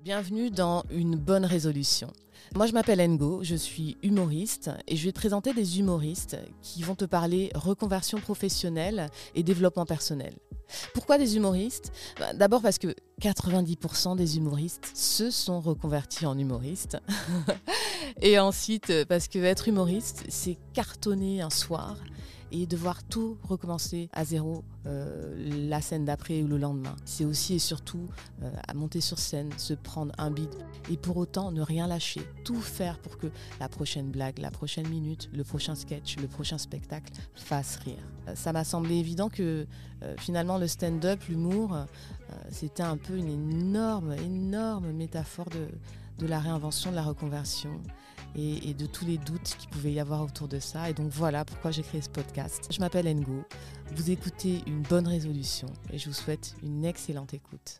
Bienvenue dans Une bonne résolution. Moi je m'appelle Ngo, je suis humoriste et je vais te présenter des humoristes qui vont te parler reconversion professionnelle et développement personnel. Pourquoi des humoristes? Bah, D'abord parce que 90% des humoristes se sont reconvertis en humoristes. et ensuite parce que être humoriste, c'est cartonner un soir et devoir tout recommencer à zéro euh, la scène d'après ou le lendemain. C'est aussi et surtout euh, à monter sur scène, se prendre un beat et pour autant ne rien lâcher, tout faire pour que la prochaine blague, la prochaine minute, le prochain sketch, le prochain spectacle fasse rire. Euh, ça m'a semblé évident que finalement le stand-up, l'humour, c'était un peu une énorme, énorme métaphore de, de la réinvention, de la reconversion et, de tous les doutes qu'il pouvait y avoir autour de ça. Et donc voilà pourquoi j'ai créé ce podcast. Je m'appelle Ngo. Vous écoutez une bonne résolution et je vous souhaite une excellente écoute.